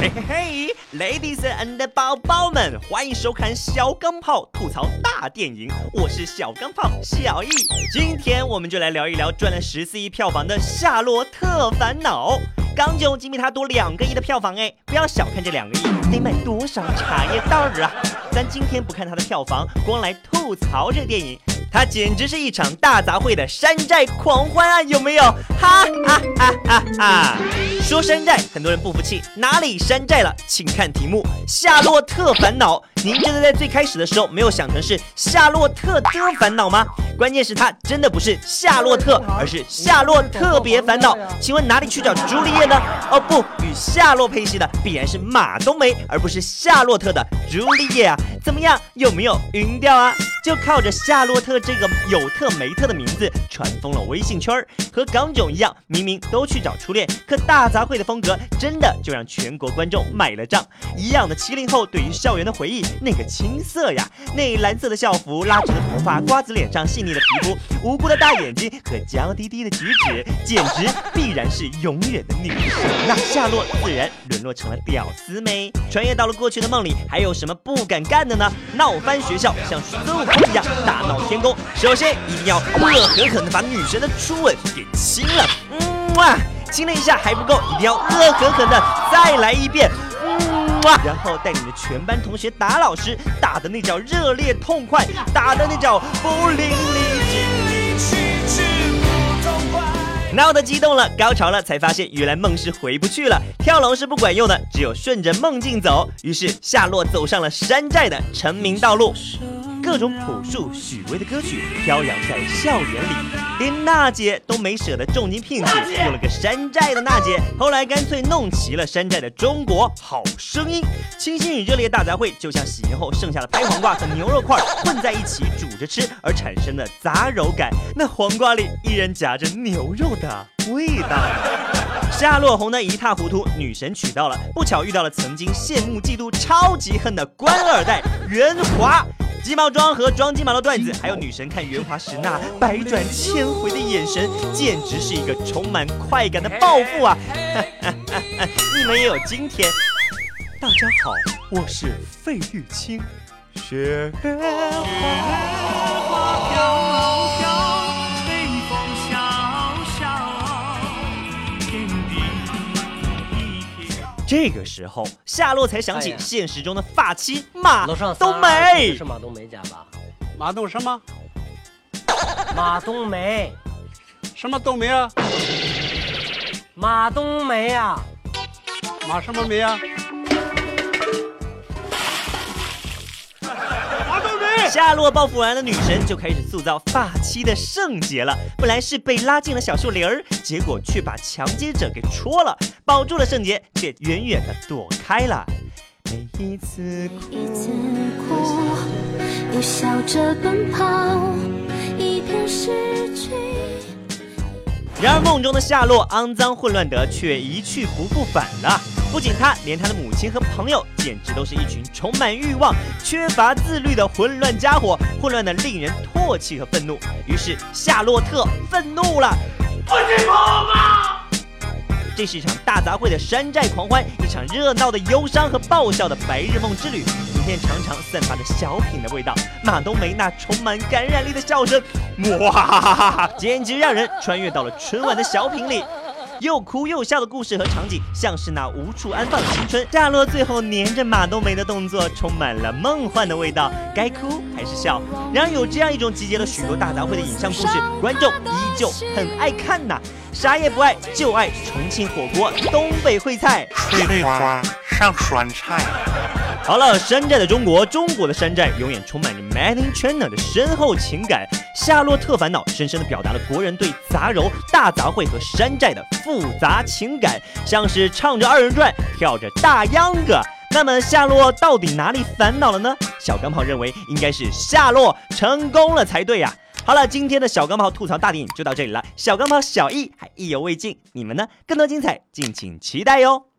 嘿嘿嘿，ladies and 宝宝们，欢迎收看小钢炮吐槽大电影，我是小钢炮小易。今天我们就来聊一聊赚了十四亿票房的《夏洛特烦恼》。港囧仅比它多两个亿的票房哎，不要小看这两个亿，得买多少茶叶蛋啊！咱今天不看它的票房，光来吐槽这电影。它简直是一场大杂烩的山寨狂欢啊，有没有？哈哈哈哈哈！说山寨，很多人不服气，哪里山寨了？请看题目《夏洛特烦恼》。您真的在最开始的时候没有想成是夏洛特的烦恼吗？关键是它真的不是夏洛特，而是夏洛特别烦恼。请问哪里去找朱丽叶呢？哦不，与夏洛配戏的必然是马冬梅，而不是夏洛特的朱丽叶啊！怎么样，有没有晕掉啊？就靠着夏洛特这个有特没特的名字传疯了微信圈儿，和港囧一样，明明都去找初恋，可大杂烩的风格真的就让全国观众买了账。一样的七零后对于校园的回忆。那个青涩呀，那蓝色的校服，拉直的头发，瓜子脸上细腻的皮肤，无辜的大眼睛和娇滴滴的举止，简直必然是永远的女神。那夏洛自然沦落成了屌丝妹。穿越到了过去的梦里，还有什么不敢干的呢？闹翻学校，像孙悟空一样大闹天宫。首先一定要恶狠狠的把女神的初吻给亲了，嗯哇，亲了一下还不够，一定要恶狠狠的再来一遍。然后带领着全班同学打老师，打的那叫热烈痛快，打的那叫不淋漓闹得激动了，高潮了，才发现原来梦是回不去了，跳楼是不管用的，只有顺着梦境走。于是夏洛走上了山寨的成名道路。各种朴树许巍的歌曲飘扬在校园里，连娜姐都没舍得重金聘请，用了个山寨的娜姐。后来干脆弄齐了山寨的《中国好声音》，清新与热烈大杂烩，就像洗烟后剩下的拍黄瓜和牛肉块混在一起煮着吃而产生的杂糅感。那黄瓜里依然夹着牛肉的味道。夏洛红的一塌糊涂，女神娶到了，不巧遇到了曾经羡慕嫉妒超级恨的官二代袁华。鸡毛装和装鸡毛的段子，还有女神看圆滑时那百转千回的眼神，简直是一个充满快感的报复啊！你们也有今天。大家好，我是费玉清。雪花这个时候，夏洛才想起现实中的发妻马冬梅。是马冬梅家吧？马冬什么？马冬梅。什么冬梅啊？马冬梅啊。马什么梅啊？夏洛报复完了女神，就开始塑造发妻的圣洁了。本来是被拉进了小树林儿，结果却把强奸者给戳了，保住了圣洁，却远远的躲开了。每一次哭，又笑着奔跑，一片失去。然而梦中的夏洛肮脏混乱的却一去不复返了。不仅他，连他的母亲和朋友，简直都是一群充满欲望、缺乏自律的混乱家伙，混乱的令人唾弃和愤怒。于是夏洛特愤怒了，不许碰啊！这是一场大杂烩的山寨狂欢，一场热闹的忧伤和爆笑的白日梦之旅。影片常常散发着小品的味道，马冬梅那充满感染力的笑声，哇哈哈哈，简直让人穿越到了春晚的小品里。又哭又笑的故事和场景，像是那无处安放的青春。夏洛最后黏着马冬梅的动作，充满了梦幻的味道。该哭还是笑？然而有这样一种集结了许多大杂烩的影像故事，观众依旧很爱看呐。啥也不爱，就爱重庆火锅、东北烩菜、翠翠花上酸菜。好了，山寨的中国，中国的山寨，永远充满着 Made in China 的深厚情感。夏洛特烦恼，深深地表达了国人对杂糅、大杂烩和山寨的复杂情感，像是唱着二人转，跳着大秧歌。那么夏洛到底哪里烦恼了呢？小钢炮认为应该是夏洛成功了才对呀。好了，今天的小钢炮吐槽大电影就到这里了。小钢炮小易还意犹未尽，你们呢？更多精彩，敬请期待哟。